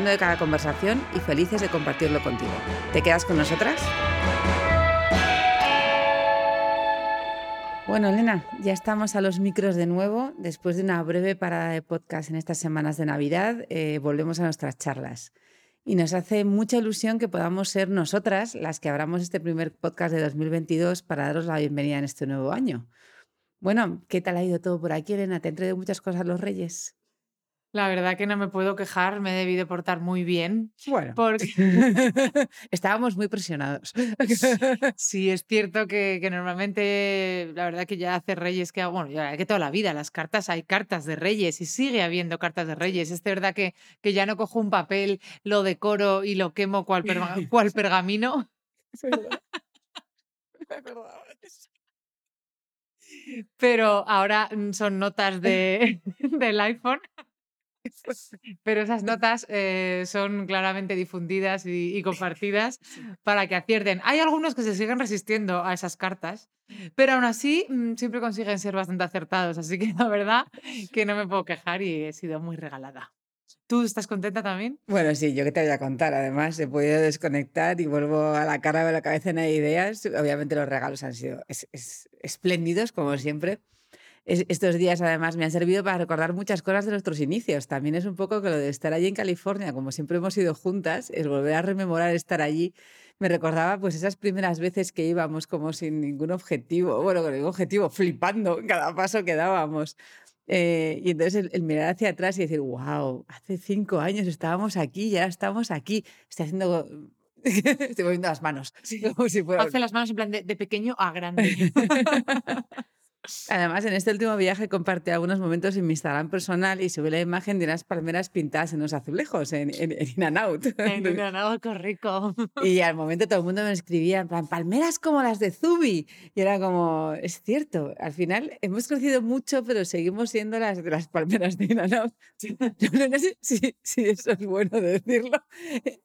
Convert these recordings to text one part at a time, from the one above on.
de cada conversación y felices de compartirlo contigo. ¿Te quedas con nosotras? Bueno, Elena, ya estamos a los micros de nuevo. Después de una breve parada de podcast en estas semanas de Navidad, eh, volvemos a nuestras charlas. Y nos hace mucha ilusión que podamos ser nosotras las que abramos este primer podcast de 2022 para daros la bienvenida en este nuevo año. Bueno, ¿qué tal ha ido todo por aquí, Elena? ¿Te han muchas cosas los Reyes? La verdad que no me puedo quejar, me he debido portar muy bien. Bueno, Porque estábamos muy presionados. sí, es cierto que, que normalmente, la verdad que ya hace Reyes que, bueno, ya que toda la vida las cartas, hay cartas de Reyes y sigue habiendo cartas de Reyes. Es verdad que, que ya no cojo un papel, lo decoro y lo quemo cual, perga- cual pergamino, Es verdad. Es verdad. pero ahora mm, son notas de, del iPhone. Pero esas notas eh, son claramente difundidas y, y compartidas para que acierten. Hay algunos que se siguen resistiendo a esas cartas, pero aún así mm, siempre consiguen ser bastante acertados. Así que la verdad que no me puedo quejar y he sido muy regalada. ¿Tú estás contenta también? Bueno, sí, yo que te voy a contar. Además, he podido desconectar y vuelvo a la cara de la cabeza de ideas. Obviamente los regalos han sido es- es- espléndidos, como siempre. Es- estos días, además, me han servido para recordar muchas cosas de nuestros inicios. También es un poco que lo de estar allí en California, como siempre hemos ido juntas, es volver a rememorar estar allí. Me recordaba pues esas primeras veces que íbamos como sin ningún objetivo, bueno, con ningún objetivo, flipando en cada paso que dábamos. Eh, y entonces el, el mirar hacia atrás y decir, wow, hace cinco años estábamos aquí, ya estamos aquí. Estoy haciendo, estoy moviendo las manos, como si fuera Hace las manos en plan de, de pequeño a grande. Además, en este último viaje compartí algunos momentos en mi Instagram personal y subí la imagen de unas palmeras pintadas en los azulejos, en, en, en In and Out. Ay, no, no, qué rico. Y al momento todo el mundo me escribía, en plan, palmeras como las de Zubi. Y era como, es cierto, al final hemos crecido mucho, pero seguimos siendo las de las palmeras de In and Out. No, sé si, si eso es bueno decirlo.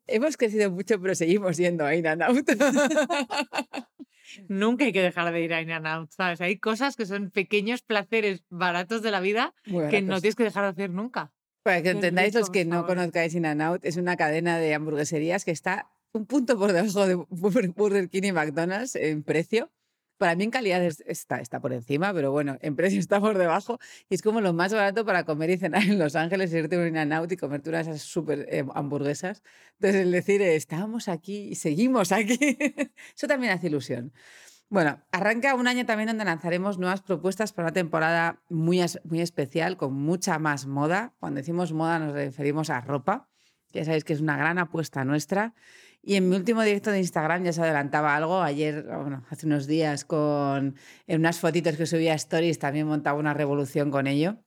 Hemos crecido mucho, pero seguimos yendo a In and Out. Nunca hay que dejar de ir a In and Out, ¿sabes? Hay cosas que son pequeños placeres baratos de la vida que no tienes que dejar de hacer nunca. Para que entendáis los que no conozcáis In and Out, es una cadena de hamburgueserías que está un punto por debajo de Bur- Burger King y McDonald's en precio. Para mí en calidad es- está, está por encima, pero bueno, en precio está por debajo. Y es como lo más barato para comer y cenar en Los Ángeles, irte a un In Out y comerte una de esas súper eh, hamburguesas. Entonces el decir, eh, estábamos aquí y seguimos aquí, eso también hace ilusión. Bueno, arranca un año también donde lanzaremos nuevas propuestas para una temporada muy, muy especial, con mucha más moda. Cuando decimos moda nos referimos a ropa, ya sabéis que es una gran apuesta nuestra. Y en mi último directo de Instagram ya se adelantaba algo. Ayer, bueno, hace unos días, con en unas fotitos que subía a Stories, también montaba una revolución con ello.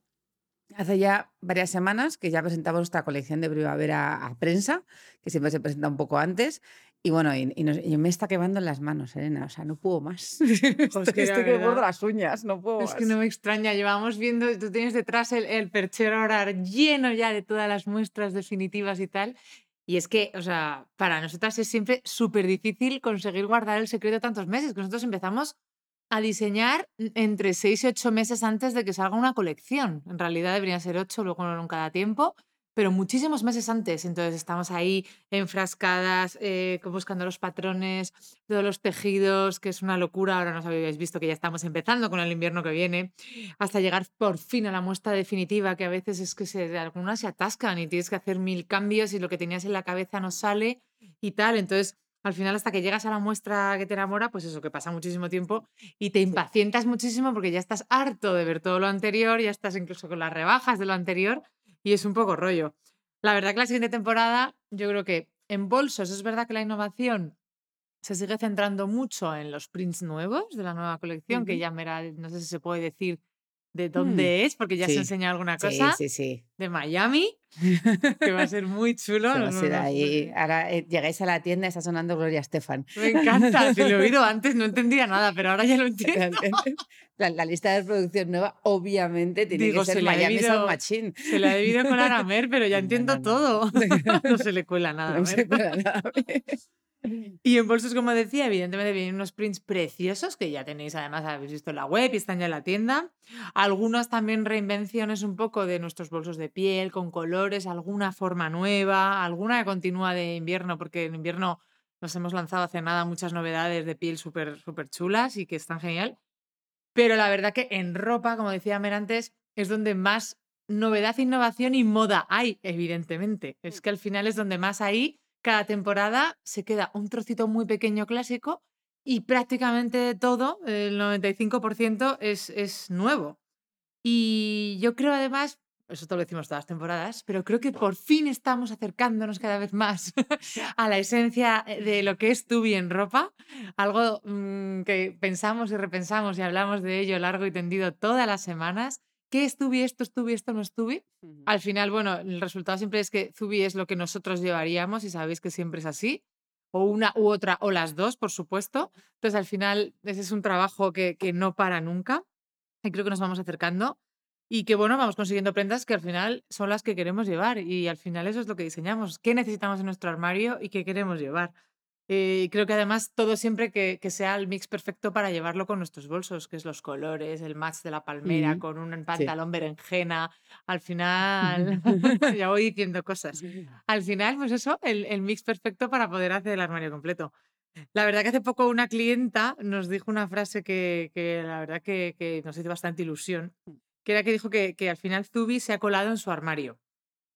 Hace ya varias semanas que ya presentamos nuestra colección de primavera a prensa, que siempre se presenta un poco antes. Y bueno, y, y nos- y me está quemando en las manos, Elena. O sea, no puedo más. estoy que estoy que verdad- las uñas, no puedo Es que más. no me extraña, llevamos viendo, tú tienes detrás el, el perchero ahora lleno ya de todas las muestras definitivas y tal. Y es que, o sea, para nosotras es siempre súper difícil conseguir guardar el secreto tantos meses, que nosotros empezamos a diseñar entre seis y ocho meses antes de que salga una colección. En realidad deberían ser ocho, luego nunca da tiempo, pero muchísimos meses antes. Entonces estamos ahí enfrascadas, eh, buscando los patrones, todos los tejidos, que es una locura. Ahora nos habéis visto que ya estamos empezando con el invierno que viene, hasta llegar por fin a la muestra definitiva, que a veces es que se, algunas se atascan y tienes que hacer mil cambios y lo que tenías en la cabeza no sale y tal. Entonces, al final, hasta que llegas a la muestra que te enamora, pues eso, que pasa muchísimo tiempo y te impacientas muchísimo porque ya estás harto de ver todo lo anterior, ya estás incluso con las rebajas de lo anterior y es un poco rollo. La verdad que la siguiente temporada, yo creo que en bolsos es verdad que la innovación se sigue centrando mucho en los prints nuevos de la nueva colección, que ya me era- no sé si se puede decir de Mm, dónde es, porque ya se sí, enseña alguna cosa, sí, sí. de Miami, que va a ser muy chulo. Se va a ser ahí. Ahora eh, llegáis a la tienda y está sonando Gloria Estefan. Me encanta, si lo he oído antes no entendía nada, pero ahora ya lo entiendo. La, la lista de producción nueva, obviamente, tiene Digo, que ser se Miami debido- Sound Machine. Se le ha debido colar a Mer, pero ya No, entiendo no, no. todo. No se le cuela nada. a No Mer. se cuela nada. Y en bolsos, como decía, evidentemente vienen unos prints preciosos que ya tenéis, además, habéis visto en la web y están ya en la tienda. Algunas también reinvenciones un poco de nuestros bolsos de piel, con colores, alguna forma nueva, alguna que continúa de invierno, porque en invierno nos hemos lanzado hace nada muchas novedades de piel súper súper chulas y que están genial. Pero la verdad que en ropa, como decía Mer antes, es donde más novedad, innovación y moda hay, evidentemente. Es que al final es donde más hay. Cada temporada se queda un trocito muy pequeño clásico y prácticamente todo, el 95%, es, es nuevo. Y yo creo además, eso te lo decimos todas las temporadas, pero creo que por fin estamos acercándonos cada vez más a la esencia eh, de lo que es Tubi en ropa, algo mm, que pensamos y repensamos y hablamos de ello largo y tendido todas las semanas. ¿Qué es? ¿Esto es? ¿Esto no es? Al final, bueno, el resultado siempre es que Zubi es lo que nosotros llevaríamos y sabéis que siempre es así. O una u otra, o las dos, por supuesto. Entonces, al final, ese es un trabajo que, que no para nunca. Y creo que nos vamos acercando. Y que, bueno, vamos consiguiendo prendas que al final son las que queremos llevar. Y al final eso es lo que diseñamos. ¿Qué necesitamos en nuestro armario y qué queremos llevar? Y creo que además todo siempre que, que sea el mix perfecto para llevarlo con nuestros bolsos, que es los colores, el match de la palmera Mm, con un pantalón berenjena. Al final, ya voy diciendo cosas. Al final, pues eso, el, el mix perfecto para poder hacer el armario completo. La verdad que hace poco una clienta nos dijo una frase que, que la verdad que, que nos hizo bastante ilusión, que era que dijo que, que al final Zubi se ha colado en su armario.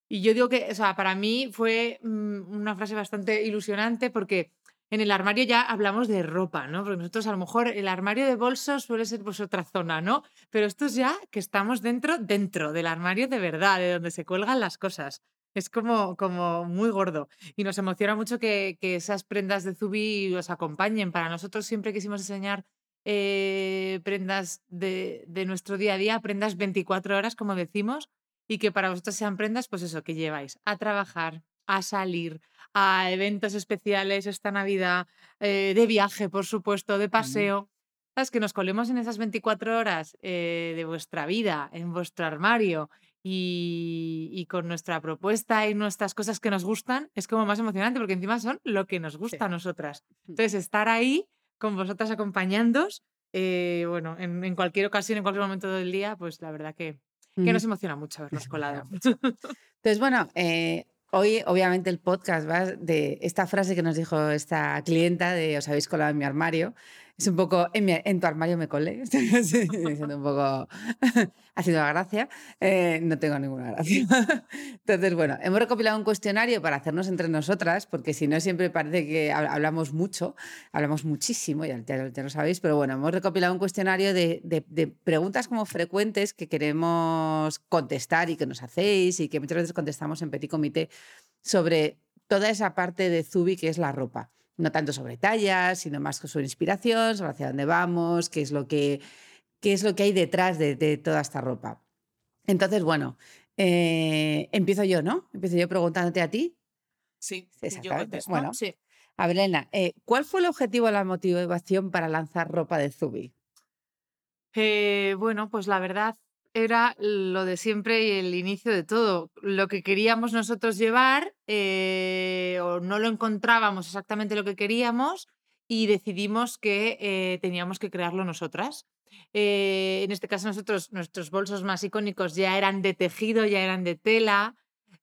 Y yo digo que, o sea, para mí fue mm, una frase bastante ilusionante porque en el armario ya hablamos de ropa, ¿no? Porque nosotros a lo mejor el armario de bolsos suele ser pues otra zona, ¿no? Pero esto es ya que estamos dentro, dentro del armario de verdad, de donde se cuelgan las cosas. Es como, como muy gordo. Y nos emociona mucho que, que esas prendas de Zubi os acompañen. Para nosotros siempre quisimos enseñar eh, prendas de, de nuestro día a día, prendas 24 horas, como decimos, y que para vosotros sean prendas, pues eso, que lleváis a trabajar, a salir, a eventos especiales esta Navidad, eh, de viaje, por supuesto, de paseo. ¿Sabes? Que nos colemos en esas 24 horas eh, de vuestra vida, en vuestro armario y, y con nuestra propuesta y nuestras cosas que nos gustan, es como más emocionante porque encima son lo que nos gusta a nosotras. Entonces, estar ahí con vosotras acompañándoos, eh, bueno, en, en cualquier ocasión, en cualquier momento del día, pues la verdad que, que nos emociona mucho habernos colado. Entonces, bueno, eh, hoy obviamente el podcast va de esta frase que nos dijo esta clienta de os habéis colado en mi armario. Es un poco, en, mi- en tu armario me colé, siendo un poco haciendo la gracia. Eh, no tengo ninguna gracia. Entonces, bueno, hemos recopilado un cuestionario para hacernos entre nosotras, porque si no siempre parece que hab- hablamos mucho, hablamos muchísimo, ya, ya- ya lo sabéis, pero bueno, hemos recopilado un cuestionario de, de- de preguntas como frecuentes que queremos contestar y que nos hacéis y que muchas veces contestamos en Petit Comité sobre toda esa parte de Zubi que es la ropa. No tanto sobre tallas, sino más sobre inspiración, sobre hacia dónde vamos, qué es lo que, qué es lo que hay detrás de, de toda esta ropa. Entonces, bueno, eh, empiezo yo, ¿no? Empiezo yo preguntándote a ti. Sí, Exactamente. Bueno. sí. A eh, ¿cuál fue el objetivo o la motivación para lanzar ropa de Zubi? Eh, bueno, pues la verdad era lo de siempre y el inicio de todo. Lo que queríamos nosotros llevar eh, o no lo encontrábamos exactamente lo que queríamos y decidimos que eh, teníamos que crearlo nosotras. Eh, en este caso nosotros, nuestros bolsos más icónicos ya eran de tejido, ya eran de tela.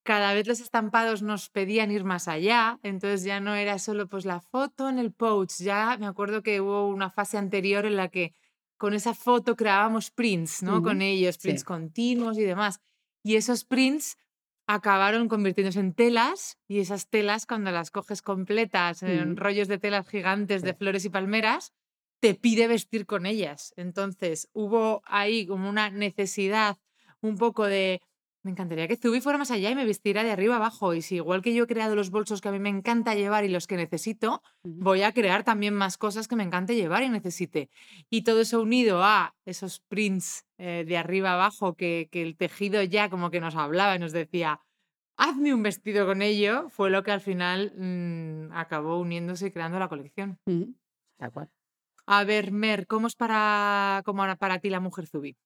Cada vez los estampados nos pedían ir más allá, entonces ya no era solo pues la foto en el pouch, ya me acuerdo que hubo una fase anterior en la que con esa foto creábamos prints, ¿no? Con ellos, sí. prints continuos y demás. Y esos prints acabaron convirtiéndose en telas y esas telas cuando las coges completas en rollos de telas gigantes de flores y palmeras, te pide vestir con ellas. Entonces hubo ahí como una necesidad un poco de Me encantaría que Zubi fuera más allá y me vistiera de arriba abajo. Y si igual que yo he creado los bolsos que a mí me encanta llevar y los que necesito, voy a crear también más cosas que me encante llevar y necesite. Y todo eso unido a esos prints eh, de arriba abajo que, que el tejido ya como que nos hablaba y nos decía, hazme un vestido con ello, fue lo que al final mm, acabó uniéndose y creando la colección. A ver, Mer, ¿cómo es para, cómo para ti la mujer Zubi?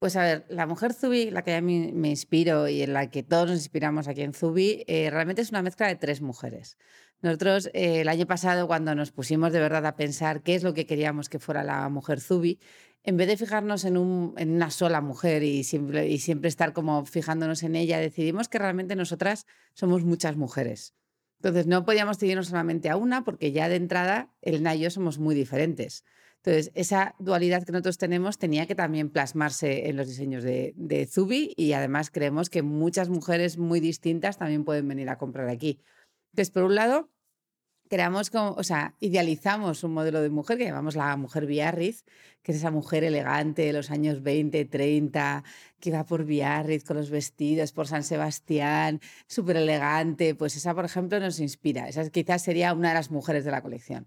Pues a ver, la mujer Zubi, la que a mí me inspiro y en la que todos nos inspiramos aquí en Zubi, eh, realmente es una mezcla de tres mujeres. Nosotros eh, el año pasado, cuando nos pusimos de verdad a pensar qué es lo que queríamos que fuera la mujer Zubi, en vez de fijarnos en, un, en una sola mujer y siempre, y siempre estar como fijándonos en ella, decidimos que realmente nosotras somos muchas mujeres. Entonces no podíamos seguirnos solamente a una porque ya de entrada Elena y yo somos muy diferentes. Entonces, esa dualidad que nosotros tenemos tenía que también plasmarse en los diseños de, de Zubi y además creemos que muchas mujeres muy distintas también pueden venir a comprar aquí. Entonces, por un lado, creamos como, o sea, idealizamos un modelo de mujer que llamamos la mujer Biarritz, que es esa mujer elegante de los años 20, 30, que va por Biarritz con los vestidos, por San Sebastián, súper elegante. Pues esa, por ejemplo, nos inspira. Esa quizás sería una de las mujeres de la colección.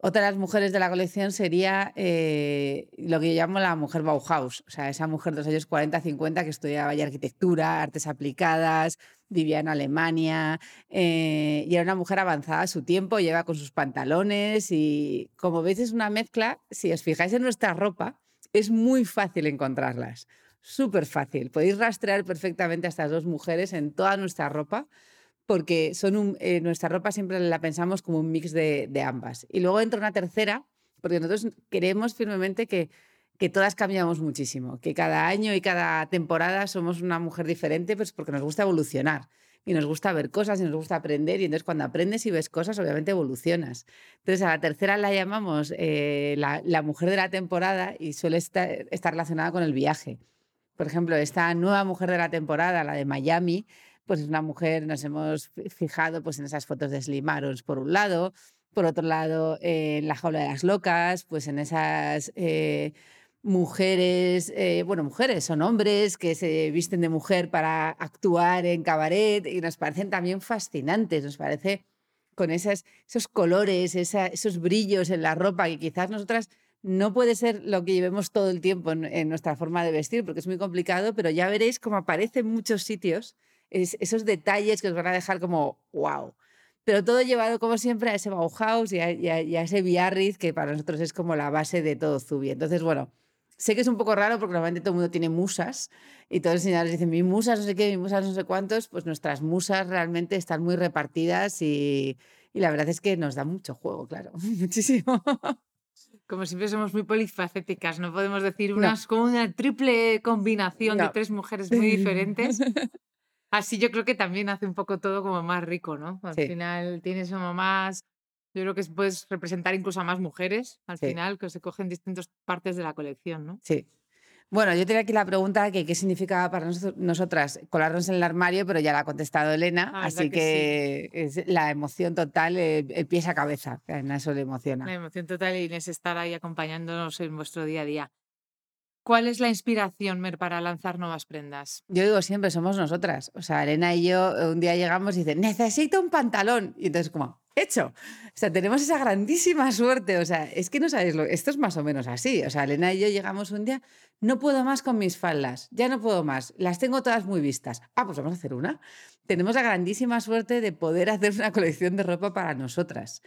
Otra de las mujeres de la colección sería eh, lo que yo llamo la mujer Bauhaus, o sea, esa mujer de los años 40, 50 que estudiaba arquitectura, artes aplicadas, vivía en Alemania eh, y era una mujer avanzada a su tiempo, lleva con sus pantalones y como veis es una mezcla, si os fijáis en nuestra ropa, es muy fácil encontrarlas, súper fácil. Podéis rastrear perfectamente a estas dos mujeres en toda nuestra ropa porque son eh, nuestra ropa siempre la pensamos como un mix de, ambas. Y luego entra una tercera, porque nosotros queremos firmemente que, todas cambiamos muchísimo, que cada año y cada temporada somos una mujer diferente, pues porque nos gusta evolucionar y nos gusta ver cosas y nos gusta aprender y entonces cuando aprendes y ves cosas obviamente evolucionas. Entonces a la tercera la llamamos eh, la, mujer de la temporada y suele estar relacionada con el viaje. Por ejemplo, esta nueva mujer de la temporada, la de Miami, pues es una mujer, nos hemos fijado pues en esas fotos de Slim Arons por un lado, por otro lado en la jaula de las locas, pues en esas eh, mujeres, eh, bueno, mujeres, son hombres que se visten de mujer para actuar en cabaret y nos parecen también fascinantes, nos parece con esas, esos colores, esos brillos en la ropa que quizás nosotras no puede ser lo que llevemos todo el tiempo en, en, nuestra forma de vestir, porque es muy complicado, pero ya veréis cómo aparece en muchos sitios esos detalles que os van a dejar como wow. Pero todo llevado, como siempre, a ese Bauhaus y a, ese Biarritz, que para nosotros es como la base de todo Zubi. Entonces, bueno, sé que es un poco raro porque normalmente todo el mundo tiene musas y todos los diseñadores dicen, mi musas no sé qué, mi musas no sé cuántos. Pues nuestras musas realmente están muy repartidas y, la verdad es que nos da mucho juego, claro, muchísimo. Como siempre somos muy polifacéticas, no podemos decir unas como una triple combinación de tres mujeres muy diferentes. Así yo creo que también hace un poco todo como más rico, ¿no? Al final tienes como más, yo creo que puedes representar incluso a más mujeres, al final, que se cogen distintas partes de la colección, ¿no? Sí. Bueno, yo tenía aquí la pregunta que qué significaba para nosotras colarnos en el armario, pero ya la ha contestado Elena, ah, así que, es la emoción total, el, pie a cabeza, que a eso le emociona. La emoción total y es estar ahí acompañándonos en vuestro día a día. ¿Cuál es la inspiración, Mer, para lanzar nuevas prendas? Yo digo siempre, somos nosotras. O sea, Elena y yo eh, un día llegamos y dicen, necesito un pantalón. Y entonces, como, hecho. O sea, tenemos esa grandísima suerte. O sea, es que no sabéis lo. Esto es más o menos así. O sea, Elena y yo llegamos un día, no puedo más con mis faldas, ya no puedo más. Las tengo todas muy vistas. Ah, pues vamos a hacer una. Tenemos la grandísima suerte de poder hacer una colección de ropa para nosotras.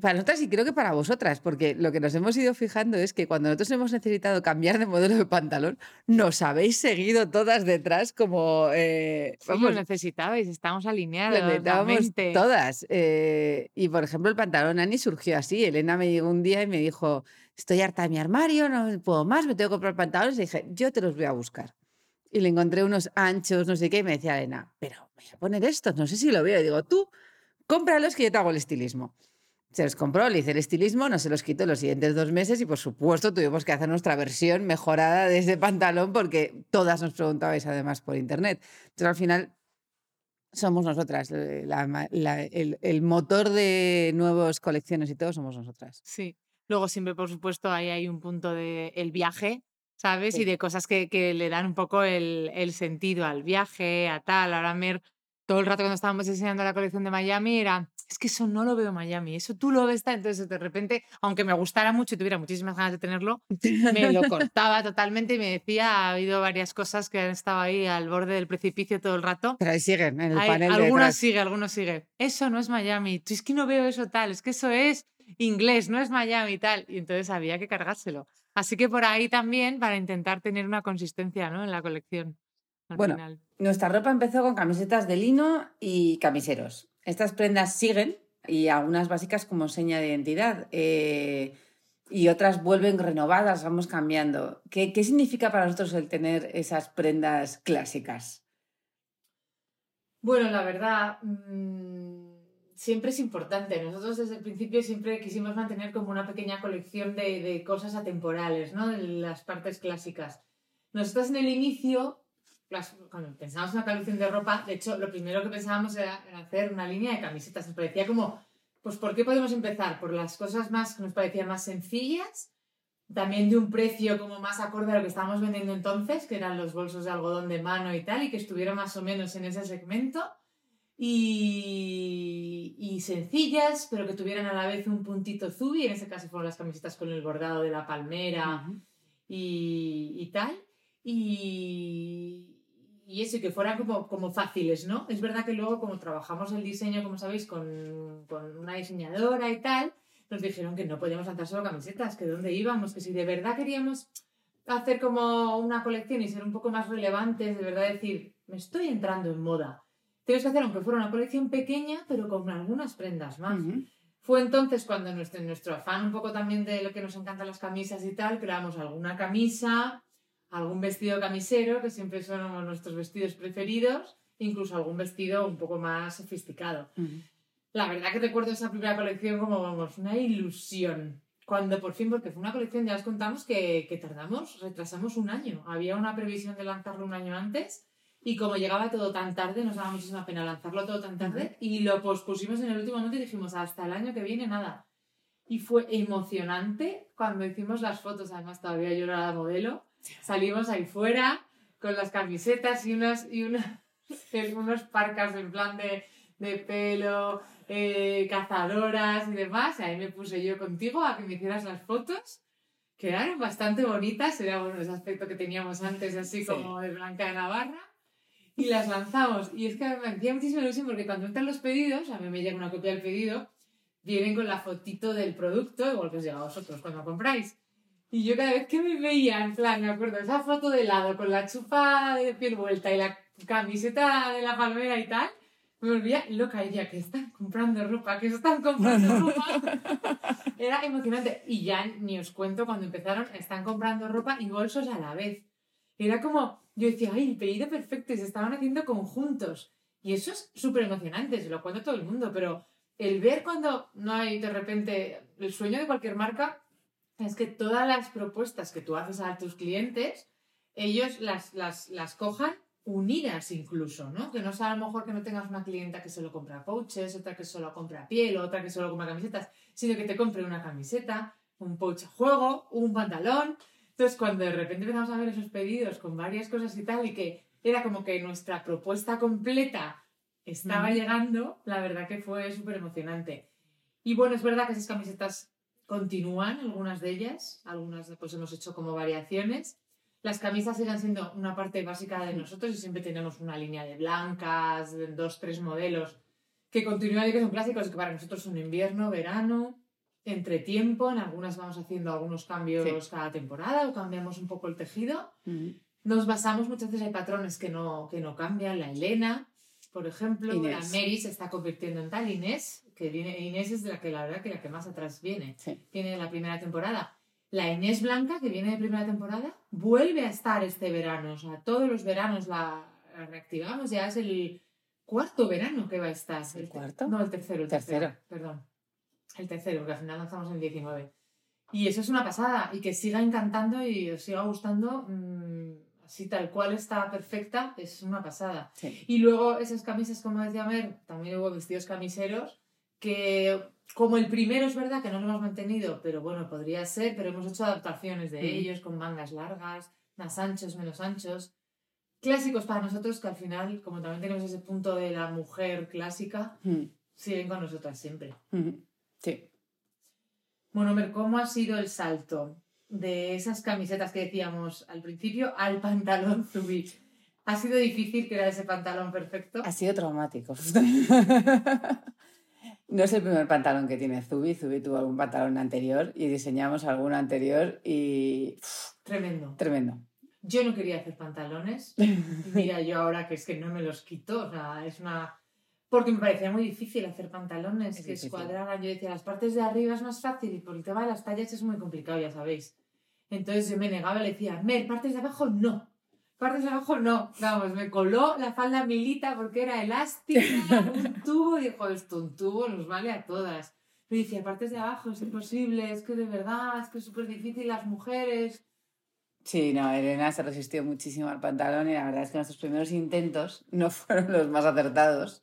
Para nosotras y creo que para vosotras, porque lo que nos hemos ido fijando es que cuando nosotros hemos necesitado cambiar de modelo de pantalón, nos habéis seguido todas detrás como... Eh, sí, lo necesitabais, estamos alineadas. todas. Eh, y por ejemplo, el pantalón Ani surgió así. Elena me llegó un día y me dijo, estoy harta de mi armario, no puedo más, me tengo que comprar pantalones. Y dije, yo te los voy a buscar. Y le encontré unos anchos, no sé qué, y me decía Elena, pero voy a poner estos, no sé si lo veo. Y digo, tú, cómpralos que yo te hago el estilismo. Se los compró, le hice el estilismo, no se los quitó los siguientes dos meses y por supuesto tuvimos que hacer nuestra versión mejorada de ese pantalón porque todas nos preguntabais además por internet. Entonces al final somos nosotras, eh, el, motor de nuevas colecciones y todo somos nosotras. Sí. Luego siempre, por supuesto, ahí hay un punto de el viaje, ¿sabes? Y Sí. de cosas que, que le dan un poco el, el sentido al viaje, a tal. Ahora Mer, todo el rato cuando estábamos diseñando la colección de Miami era, es que eso no lo veo en Miami, eso tú lo ves, tal". entonces de repente, aunque me gustara mucho y tuviera muchísimas ganas de tenerlo, me lo cortaba totalmente y me decía, ha habido varias cosas que han estado ahí al borde del precipicio todo el rato. Pero ahí siguen en el Hay- panel algunos sigue, algunos sigue. Eso no es Miami. Es que no veo eso tal, es que eso es inglés, no es Miami tal. Y entonces había que cargárselo. Así que por ahí también para intentar tener una consistencia ¿no? en la colección. al Bueno, final. Nuestra ropa empezó con camisetas de lino y camiseros. Estas prendas siguen y algunas básicas como seña de identidad eh, y otras vuelven renovadas, vamos cambiando. ¿Qué, qué significa para nosotros el tener esas prendas clásicas? Bueno, la verdad, mm, siempre es importante. Nosotros desde el principio siempre quisimos mantener como una pequeña colección de, de cosas atemporales, ¿no? De las partes clásicas. Nosotros en el inicio, las- cuando pensábamos en una colección de ropa, de hecho, lo primero que pensábamos era en hacer una línea de camisetas. Nos parecía como, pues, ¿por qué podemos empezar? Por las cosas más que nos parecían más sencillas, también de un precio como más acorde a lo que estábamos vendiendo entonces, que eran los bolsos de algodón de mano y tal, y que estuviera más o menos en ese segmento. Y, y sencillas, pero que tuvieran a la vez un puntito zubi, en ese caso fueron las camisetas con el bordado de la palmera Ujú. y, y tal. Y, y eso, que fueran como, como fáciles, ¿no? Es verdad que luego, como trabajamos el diseño, como sabéis, con, con una diseñadora y tal, nos dijeron que no podíamos lanzar solo camisetas, que dónde íbamos, que si de verdad queríamos hacer como una colección y ser un poco más relevantes, de verdad decir, me estoy entrando en moda. Tienes que hacer, aunque fuera una colección pequeña, pero con algunas prendas más. Fue entonces cuando nuestro, nuestro afán un poco también de lo que nos encantan las camisas y tal, creamos alguna camisa, algún vestido camisero, que siempre son nuestros vestidos preferidos, incluso algún vestido un poco más sofisticado. Ujú. La verdad que recuerdo esa primera colección como, vamos, una ilusión. Cuando por fin, porque fue una colección, ya os contamos que, que tardamos, retrasamos un año. Había una previsión de lanzarlo un año antes y como llegaba todo tan tarde, nos daba muchísima pena lanzarlo todo tan tarde y lo pospusimos en el último momento y dijimos, hasta el año que viene nada. Y fue emocionante cuando hicimos las fotos, además todavía yo era la modelo, salimos ahí fuera con las camisetas y unas, y una- unos parcas en plan de, de pelo, eh, cazadoras y demás. Y ahí me puse yo contigo a que me hicieras las fotos. Quedaron bastante bonitas, era bueno ese aspecto que teníamos antes, así Sí. como de Blanca de Navarra. Y las lanzamos. Y es que me hacía muchísima ilusión porque cuando entran los pedidos, a mí me llega una copia del pedido, vienen con la fotito del producto, igual que os llega a vosotros cuando compráis. Y yo cada vez que me veía, en plan, me acuerdo, esa foto de lado con la chupa de piel vuelta y la camiseta de la palmera y tal, me volvía loca y decía que están comprando ropa, que están comprando ropa. Era emocionante. Y ya ni os cuento cuando empezaron, están comprando ropa y bolsos a la vez. Era como, yo decía, ay, el pedido perfecto y se estaban haciendo conjuntos. Y eso es súper emocionante, se lo cuento a todo el mundo, pero el ver cuando no hay de repente el sueño de cualquier marca es que todas las propuestas que tú haces a tus clientes, ellos las, las, las cojan unidas incluso, ¿no? Que no sea a lo mejor que no tengas una clienta que solo compra pouches, otra que solo compra piel, otra que solo compra camisetas, sino que te compre una camiseta, un pouch a juego, un pantalón. Entonces, cuando de repente empezamos a ver esos pedidos con varias cosas y tal, y que era como que nuestra propuesta completa estaba llegando, la verdad que fue súper emocionante. Y bueno, es verdad que esas camisetas continúan, algunas de ellas, algunas pues hemos hecho como variaciones. Las camisas siguen siendo una parte básica de nosotros y siempre tenemos una línea de blancas, dos, tres modelos que continúan y que son clásicos, que para nosotros son invierno, verano, entre tiempo, en algunas vamos haciendo algunos cambios cada temporada o cambiamos un poco el tejido. Nos basamos muchas veces, hay patrones que no, que no cambian, la Elena, por ejemplo, Inés. la Mary se está convirtiendo en tal, Inés, que viene, Inés es de la que la verdad que la que más atrás viene, Sí. viene de la primera temporada. La Inés Blanca, que viene de primera temporada, vuelve a estar este verano, o sea, todos los veranos la, reactivamos, ya es el cuarto verano que va a estar. ¿Es el te- cuarto? No, el tercero, el tercero, Tercero. perdón. El tercero, porque al final lanzamos en 19. Y eso es una pasada, y que siga encantando y os siga gustando, mm, así tal cual está perfecta, es una pasada. Sí. Y luego esas camisas, como decía Mer, también hubo vestidos camiseros que como el primero es verdad que no lo hemos mantenido, pero bueno, podría ser, pero hemos hecho adaptaciones de Mm. ellos con mangas largas, más anchos, menos anchos. Clásicos para nosotros que al final, como también tenemos ese punto de la mujer clásica, Mm, siguen con nosotras siempre. mm. Sí. Bueno, Mer, ¿cómo ha sido el salto de esas camisetas que decíamos al principio al pantalón Zubi? ¿Ha sido difícil crear ese pantalón perfecto? Ha sido traumático. No es el primer pantalón que tiene Zubi. Zubi tuvo algún pantalón anterior y diseñamos alguno anterior y Tremendo. tremendo. Yo no quería hacer pantalones. Mira, yo ahora que es que no me los quito, o sea, es una... Porque me parecía muy difícil hacer pantalones Es que escuadraran. Yo decía, las partes de arriba es más fácil y por el tema de las tallas es muy complicado, ya sabéis. Entonces yo me negaba y le decía, Mer, partes de abajo no. Partes de abajo no. Vamos, me coló la falda milita porque era elástica, un tubo. Y dijo, esto, un tubo nos vale a todas. Me decía, partes de abajo es imposible, es que de verdad, es que es súper difícil las mujeres. Sí, no, Elena se resistió muchísimo al pantalón y la verdad es que nuestros primeros intentos no fueron los más acertados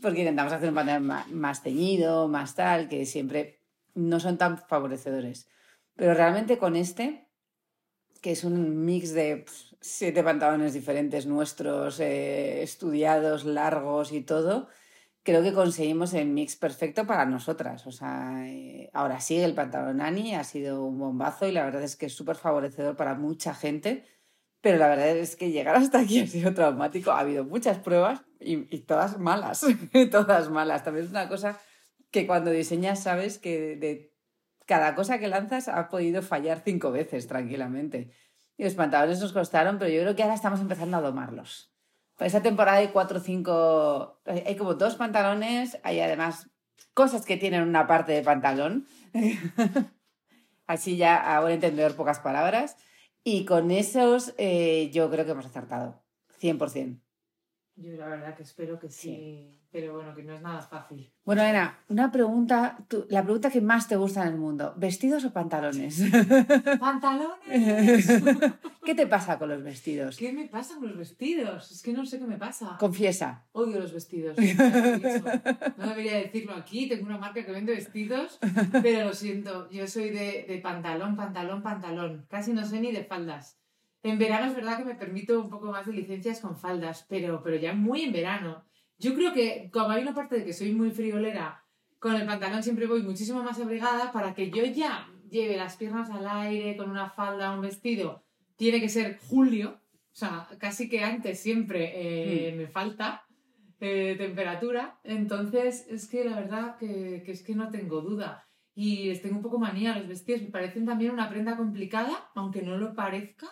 porque intentamos hacer un pantalón más ceñido, más tal, que siempre no son tan favorecedores. Pero realmente con este, que es un mix de pf, siete pantalones diferentes nuestros, eh, estudiados, largos y todo, creo que conseguimos el mix perfecto para nosotras. O sea, eh, ahora sí, el pantalón Ani ha sido un bombazo y la verdad es que es súper favorecedor para mucha gente. Pero la verdad es que llegar hasta aquí ha sido traumático. Ha habido muchas pruebas y, y todas malas. todas malas. También es una cosa que cuando diseñas sabes que de cada cosa que lanzas ha podido fallar cinco veces tranquilamente. Y los pantalones nos costaron, pero yo creo que ahora estamos empezando a domarlos. Para esta temporada hay cuatro o cinco, hay como dos pantalones, hay además cosas que tienen una parte de pantalón. Así ya ahora entender pocas palabras. Y con esos eh, yo creo que hemos acertado, 100%. Yo la verdad que espero que sí, pero bueno, que no es nada fácil. Bueno, Ana, una pregunta, tú- la pregunta que más te gusta en el mundo, ¿vestidos o pantalones? ¡Pantalones! ¿Qué te pasa con los vestidos? ¿Qué me pasa con los vestidos? Es que no sé qué me pasa. Confiesa. Odio los vestidos. No debería decirlo aquí, tengo una marca que vende vestidos, pero lo siento, yo soy de, de pantalón, pantalón, pantalón. Casi no sé ni de faldas. En verano es verdad que me permito un poco más de licencias con faldas, pero, pero ya muy en verano. Yo creo que como hay una parte de que soy muy friolera, con el pantalón siempre voy muchísimo más abrigada para que yo ya lleve las piernas al aire con una falda, un vestido. Tiene que ser julio, o sea, casi que antes siempre eh, me falta eh, temperatura. Entonces, es que la verdad que, que es que no tengo duda. Y les tengo un poco manía los vestidos. Me parecen también una prenda complicada, aunque no lo parezca,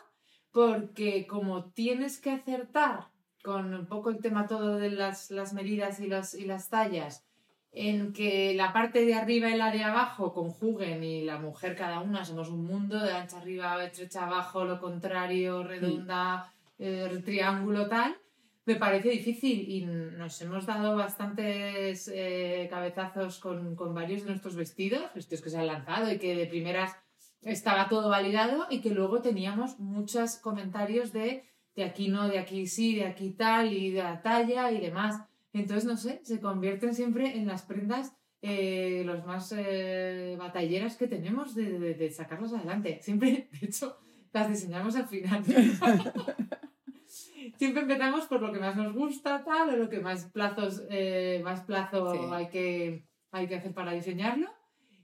porque como tienes que acertar con un poco el tema todo de las, las medidas y, las y las tallas, en que la parte de arriba y la de abajo conjuguen y la mujer cada una somos un mundo de ancha arriba, estrecha abajo, lo contrario, redonda, eh, triángulo tal, me parece difícil y nos hemos dado bastantes eh, cabezazos con, con varios de nuestros vestidos, vestidos que se han lanzado y que de primeras estaba todo validado y que luego teníamos muchos comentarios de de aquí no, de aquí sí, de aquí tal y de la talla y demás. Entonces, no sé, se convierten siempre en las prendas eh, los más eh, batalleras que tenemos de, de, de sacarlas adelante. Siempre, de hecho, las diseñamos al final. Siempre empezamos por lo que más nos gusta, tal, o lo que más plazos, eh, más plazo Sí. hay, que, hay que hacer para diseñarlo.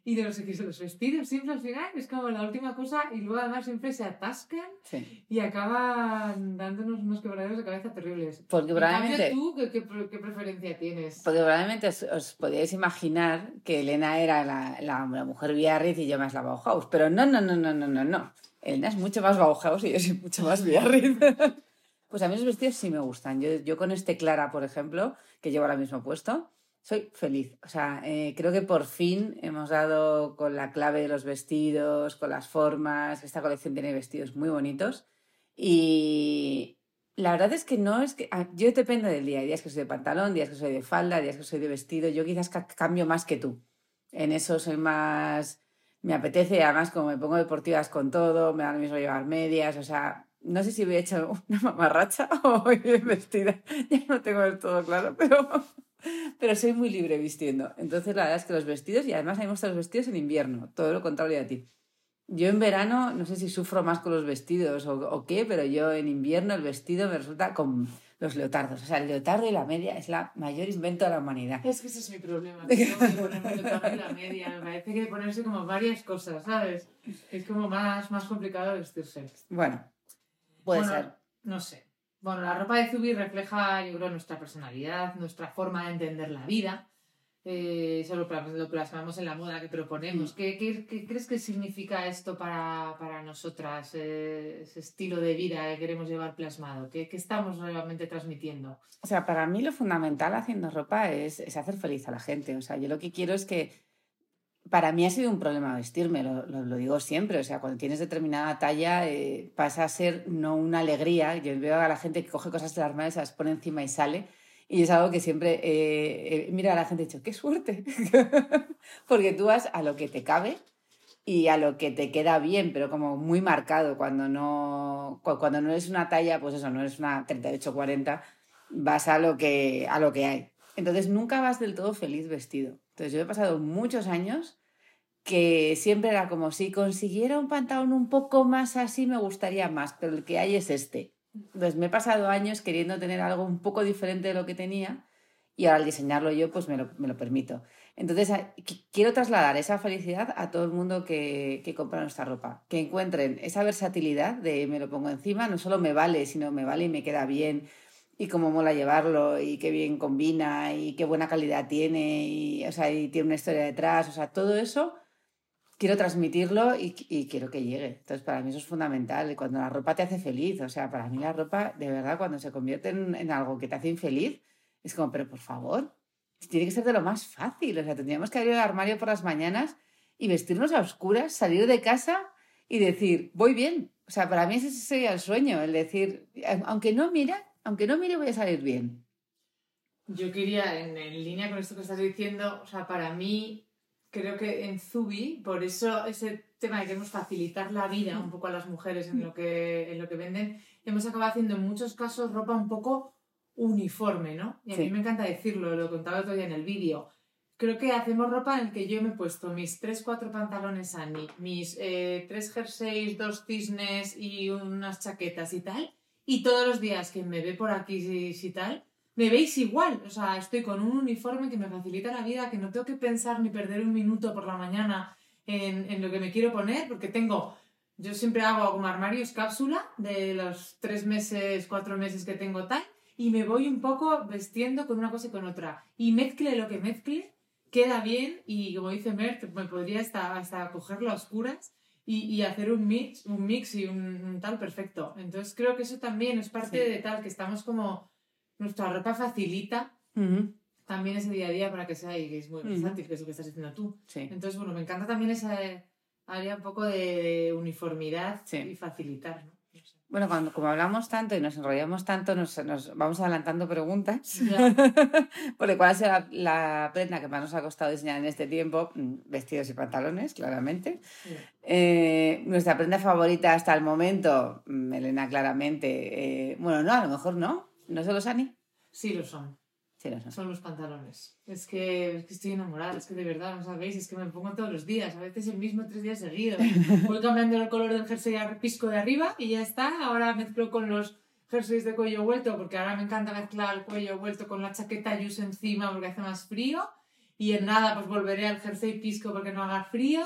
Y de los X de los vestidos, siempre al final es como la última cosa y luego además siempre se atascan Sí. y acaban dándonos unos quebraderos de cabeza terribles. Porque En probablemente, cambio, ¿tú qué, qué qué preferencia tienes? porque probablemente os, os podíais imaginar que Elena era la, la, la mujer Biarritz y yo más la Bauhaus. Pero no, no, no, no, no, no, no. Elena es mucho más Bauhaus y yo soy mucho más Biarritz. Pues a mí los vestidos sí me gustan. Yo, yo con este Clara, por ejemplo, que llevo ahora mismo puesto, soy feliz. O sea, eh, creo que por fin hemos dado con la clave de los vestidos, con las formas. Esta colección tiene vestidos muy bonitos. Y la verdad es que no es que... ah, Yo dependo del día. Hay días que soy de pantalón, días que soy de falda, días que soy de vestido. Yo quizás ca- cambio más que tú. En eso soy más... Me apetece, además como me pongo deportivas con todo, me da lo mismo llevar medias, o sea, no sé si voy a echar una mamarracha o voy vestida. Ya no tengo del todo claro, pero pero soy muy libre vistiendo. Entonces, la verdad es que los vestidos, y además a mí me gustan los vestidos en invierno, todo lo contrario a ti. Yo en verano, no sé si sufro más con los vestidos o, o qué, pero yo en invierno el vestido me resulta con los leotardos. O sea, el leotardo y la media es la mayor invento de la humanidad. Es que ese es mi problema. que Tengo que ponerme el leotardo y la media. Me parece que hay que ponerse como varias cosas, ¿sabes? Es como más, más complicado vestirse. Bueno, puede Bueno, ser. No sé. Bueno, la ropa de Zubi refleja, yo creo, nuestra personalidad, nuestra forma de entender la vida. Eh, eso lo, lo plasmamos en la moda que proponemos. Mm. ¿Qué, qué- qué crees que significa esto para, para nosotras, eh, ese estilo de vida que queremos llevar plasmado? ¿Qué, qué estamos realmente transmitiendo? O sea, para mí lo fundamental haciendo ropa es, es hacer feliz a la gente. O sea, yo lo que quiero es que. Para mí ha sido un problema vestirme, lo, digo siempre. O sea, cuando tienes determinada talla eh, pasa a ser no una alegría. Yo veo a la gente que coge cosas del armario, se las pone encima y sale. Y es algo que siempre eh, eh, mira a la gente y dicho, ¡qué suerte! Porque tú vas a lo que te cabe y a lo que te queda bien, pero como muy marcado. Cuando no, cu- cuando no es una talla, pues eso, no es una 38-40, vas a lo, que, a lo que hay. Entonces nunca vas del todo feliz vestido. Entonces yo he pasado muchos años que siempre era como si consiguiera un pantalón un poco más así me gustaría más, pero el que hay es este. Entonces me he pasado años queriendo tener algo un poco diferente de lo que tenía y ahora al diseñarlo yo pues me lo, me lo permito. Entonces a- qu- quiero trasladar esa felicidad a todo el mundo que, que compra nuestra ropa, que encuentren esa versatilidad de me lo pongo encima, no solo me vale, sino me vale y me queda bien y cómo mola llevarlo y qué bien combina y qué buena calidad tiene y, o sea, y tiene una historia detrás, o sea, todo eso quiero transmitirlo y, y quiero que llegue. Entonces, para mí eso es fundamental. Y Cuando la ropa te hace feliz, o sea, para mí la ropa, de verdad, cuando se convierte en, en algo que te hace infeliz, es como, pero por favor, tiene que ser de lo más fácil. O sea, tendríamos que abrir el armario por las mañanas y vestirnos a oscuras, salir de casa y decir, voy bien. O sea, para mí ese sería el sueño, el decir, aunque no mira, aunque no mire, voy a salir bien. Yo quería, en, en línea con esto que estás diciendo, o sea, para mí, creo que en Zubi, por eso ese tema de que queremos facilitar la vida un poco a las mujeres en lo que, en lo que venden, hemos acabado haciendo en muchos casos ropa un poco uniforme, ¿no? Y a mí me encanta decirlo, lo contaba otro día en el vídeo. Creo que hacemos ropa en el que yo me he puesto mis 3-4 pantalones Annie, mis eh, tres jerseys, dos cisnes y unas chaquetas y tal. Y todos los días que me ve por aquí y tal, me veis igual. O sea, estoy con un uniforme que me facilita la vida, que no tengo que pensar ni perder un minuto por la mañana en, en lo que me quiero poner, porque tengo. Yo siempre hago como armarios cápsula de los tres meses, cuatro meses que tengo tal, y me voy un poco vestiendo con una cosa y con otra. Y mezcle lo que mezcle, queda bien, y como dice Mert, me podría hasta, hasta cogerlo a oscuras y, y hacer un mix, un mix y un, un tal perfecto. Entonces creo que eso también es parte Sí. de tal, que estamos como. Nuestra ropa facilita Ujú, también ese día a día para que sea y que es muy Ujú. versátil, que es lo que estás diciendo tú. Sí. Entonces, bueno, me encanta también esa área un poco de uniformidad Sí. y facilitar, ¿no? Bueno, cuando, como hablamos tanto y nos enrollamos tanto, nos, nos vamos adelantando preguntas. Porque cuál ha sido la, la prenda que más nos ha costado diseñar en este tiempo, Mm, vestidos y pantalones, claramente. Sí. Eh, nuestra prenda favorita hasta el momento, mm, Elena, claramente. eh, bueno, no, a lo mejor no. ¿No solo Sani? Sí, lo son. Son. Los pantalones. Es que, es que estoy enamorada, es que de verdad, no sabéis, es que me pongo todos los días, a veces el mismo tres días seguidos. Voy cambiando el color del jersey a pisco de arriba y ya está. Ahora mezclo con los jerseys de cuello vuelto, porque ahora me encanta mezclar el cuello vuelto con la chaqueta yus encima porque hace más frío. Y en nada, pues volveré al jersey pisco porque no haga frío.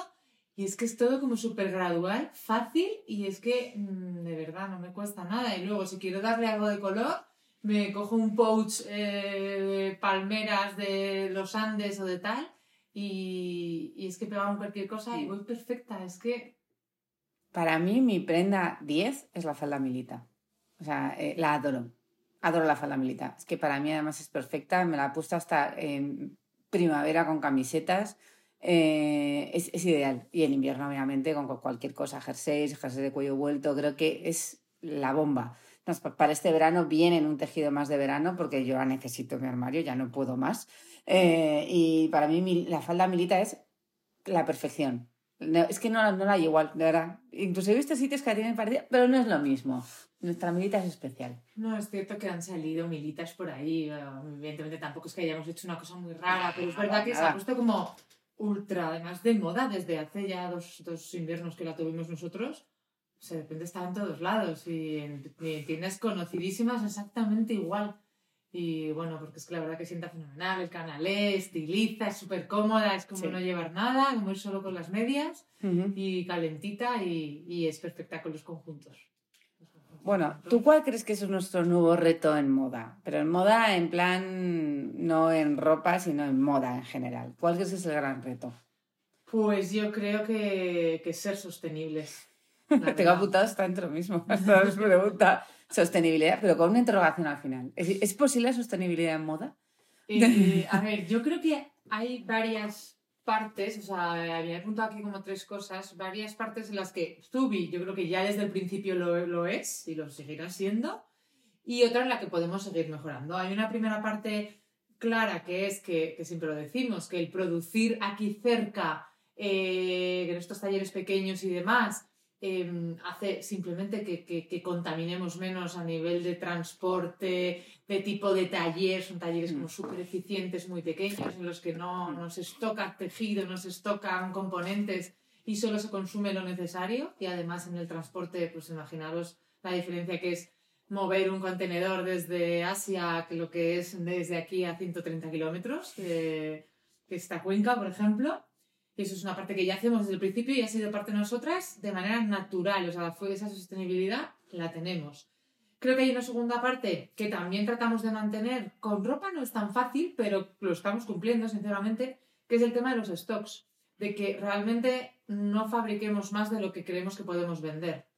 Y es que es todo como súper gradual, fácil, y es que mm, de verdad no me cuesta nada. Y luego, si quiero darle algo de color, me cojo un pouch eh, de palmeras de los Andes o de tal, y, y es que pegamos cualquier cosa y voy perfecta. Es que Para mí, mi prenda 10 es la falda milita. O sea, eh, la adoro. Adoro la falda milita. Es que para mí además es perfecta. Me la he puesto hasta en primavera con camisetas. Eh, es, es ideal. Y en invierno, obviamente, con cualquier cosa. Jerseys, jersey de cuello vuelto. Creo que es la bomba. Para este verano viene en un tejido más de verano porque yo necesito mi armario, ya no puedo más. Eh, y para mí mi- la falda milita es la perfección. No, es que no, no la hay igual, de verdad. Incluso he visto sitios que la tienen parecida, pero no es lo mismo. Nuestra milita es especial. No, es cierto que han salido militas por ahí. eh, Evidentemente tampoco es que hayamos hecho una cosa muy rara, pero es verdad que se ha puesto como ultra, además de moda, desde hace ya dos, dos inviernos que la tuvimos nosotros. O sea, de repente está en todos lados y en, y en tiendas conocidísimas exactamente igual. Y bueno, porque es que la verdad que sienta fenomenal, el canalé, estiliza, es súper cómoda, es como Sí. no llevar nada, como ir solo con las medias Ujú. y calentita y, y es perfecta con los conjuntos. Bueno, ¿tú cuál crees que es nuestro nuevo reto en moda? Pero en moda en plan, no en ropa, sino en moda en general. ¿Cuál crees que es el gran reto? Pues yo creo que, que ser sostenibles. Tengo apuntado está dentro mismo. Esta es pregunta. Sostenibilidad, pero con una interrogación al final. ¿Es, ¿es posible la sostenibilidad en moda? Eh, a ver, yo creo que hay varias partes, o sea, había apuntado aquí como tres cosas, varias partes en las que Zubi yo creo que ya desde el principio lo, lo es y lo seguirá siendo, y otra en la que podemos seguir mejorando. Hay una primera parte clara que es que, que siempre lo decimos, que el producir aquí cerca, eh, en estos talleres pequeños y demás, eh, hace simplemente que, que- que contaminemos menos a nivel de transporte, de tipo de taller, son talleres como súper eficientes, muy pequeños, en los que no, no se estoca tejido, no se estocan componentes y solo se consume lo necesario. Y además en el transporte, pues imaginaros la diferencia que es mover un contenedor desde Asia, que lo que es desde aquí a 130 kilómetros, eh, que está Cuenca, por ejemplo. Y eso es una parte que ya hacemos desde el principio y ha sido parte de nosotras de manera natural. O sea, fue esa sostenibilidad la tenemos. Creo que hay una segunda parte que también tratamos de mantener. Con ropa no es tan fácil, pero lo estamos cumpliendo, sinceramente, que es el tema de los stocks. De que realmente no fabriquemos más de lo que creemos que podemos vender.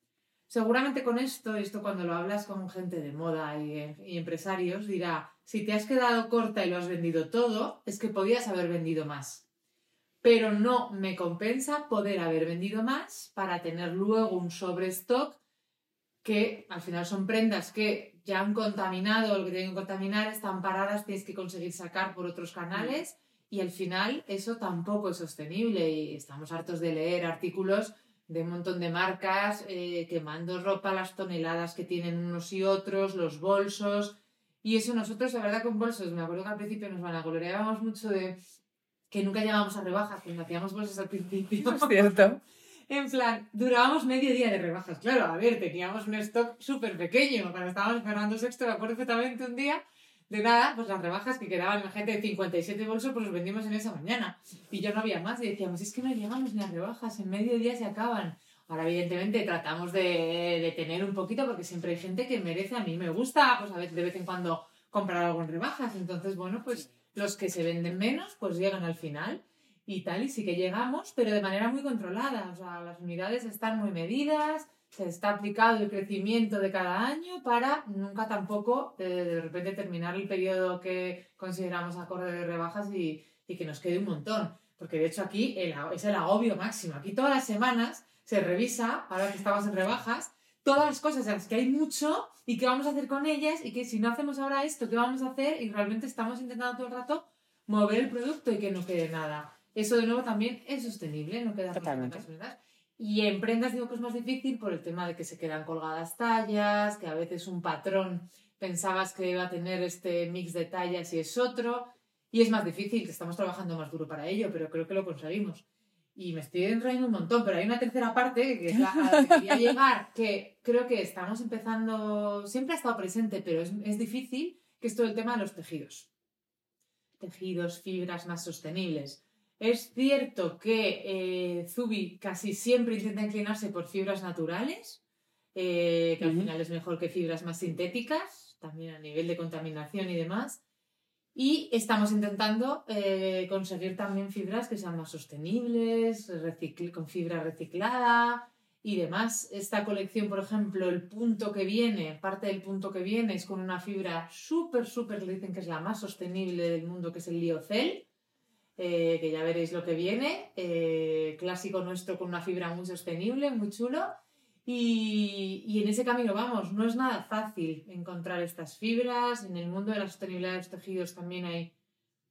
Seguramente con esto, y esto cuando lo hablas con gente de moda y, y empresarios, dirá, si te has quedado corta y lo has vendido todo, es que podías haber vendido más pero no me compensa poder haber vendido más para tener luego un sobrestock que al final son prendas que ya han contaminado lo que tienen que contaminar, están paradas, tienes que conseguir sacar por otros canales y al final eso tampoco es sostenible y estamos hartos de leer artículos de un montón de marcas eh, quemando ropa, las toneladas que tienen unos y otros, los bolsos. Y eso nosotros, la verdad, con bolsos, me acuerdo que al principio nos vanagloriábamos mucho de que nunca llegábamos a rebajas cuando hacíamos bolsas al principio. Es cierto. En plan, durábamos medio día de rebajas. Claro, a ver, teníamos un stock súper pequeño. Cuando estábamos Fernando Sexto, me acuerdo perfectamente un día, de nada, pues las rebajas que quedaban, imagínate, de 57 bolsos, pues los vendimos en esa mañana. Y ya no había más. Y decíamos, es que no llegamos ni a rebajas, en medio día se acaban. Ahora, evidentemente, tratamos de, de tener un poquito, porque siempre hay gente que merece, a mí me gusta, pues a veces de vez en cuando comprar algo en rebajas. Entonces, bueno, pues los que se venden menos, pues llegan al final y tal, y sí que llegamos, pero de manera muy controlada. O sea, las unidades están muy medidas, se está aplicado el crecimiento de cada año para nunca tampoco eh, de repente terminar el periodo que consideramos acorde de rebajas y, y que nos quede un montón. Porque de hecho aquí es el agobio máximo. Aquí todas las semanas se revisa, ahora que estamos en rebajas, todas las cosas en las que hay mucho y qué vamos a hacer con ellas y que si no hacemos ahora esto, ¿qué vamos a hacer? Y realmente estamos intentando todo el rato mover el producto y que no quede nada. Eso de nuevo también es sostenible, no queda Totalmente. Y en prendas digo que es más difícil por el tema de que se quedan colgadas tallas, que a veces un patrón pensabas que iba a tener este mix de tallas y es otro. Y es más difícil, que estamos trabajando más duro para ello, pero creo que lo conseguimos. Y me estoy enrollando un montón, pero hay una tercera parte que es la a la que quería llegar, que creo que estamos empezando, siempre ha estado presente, pero es, es difícil, que es todo el tema de los tejidos. Tejidos, fibras más sostenibles. Es cierto que eh, Zubi casi siempre intenta inclinarse por fibras naturales, eh, que al final es mejor que fibras más sintéticas, también a nivel de contaminación y demás. Y estamos intentando eh, conseguir también fibras que sean más sostenibles, con fibra reciclada y demás. Esta colección, por ejemplo, el punto que viene, parte del punto que viene es con una fibra súper, súper, dicen que es la más sostenible del mundo, que es el liocel, eh, que ya veréis lo que viene. eh, clásico nuestro con una fibra muy sostenible, muy chulo. Y, en ese camino vamos, no es nada fácil encontrar estas fibras. En el mundo de la sostenibilidad de los tejidos también hay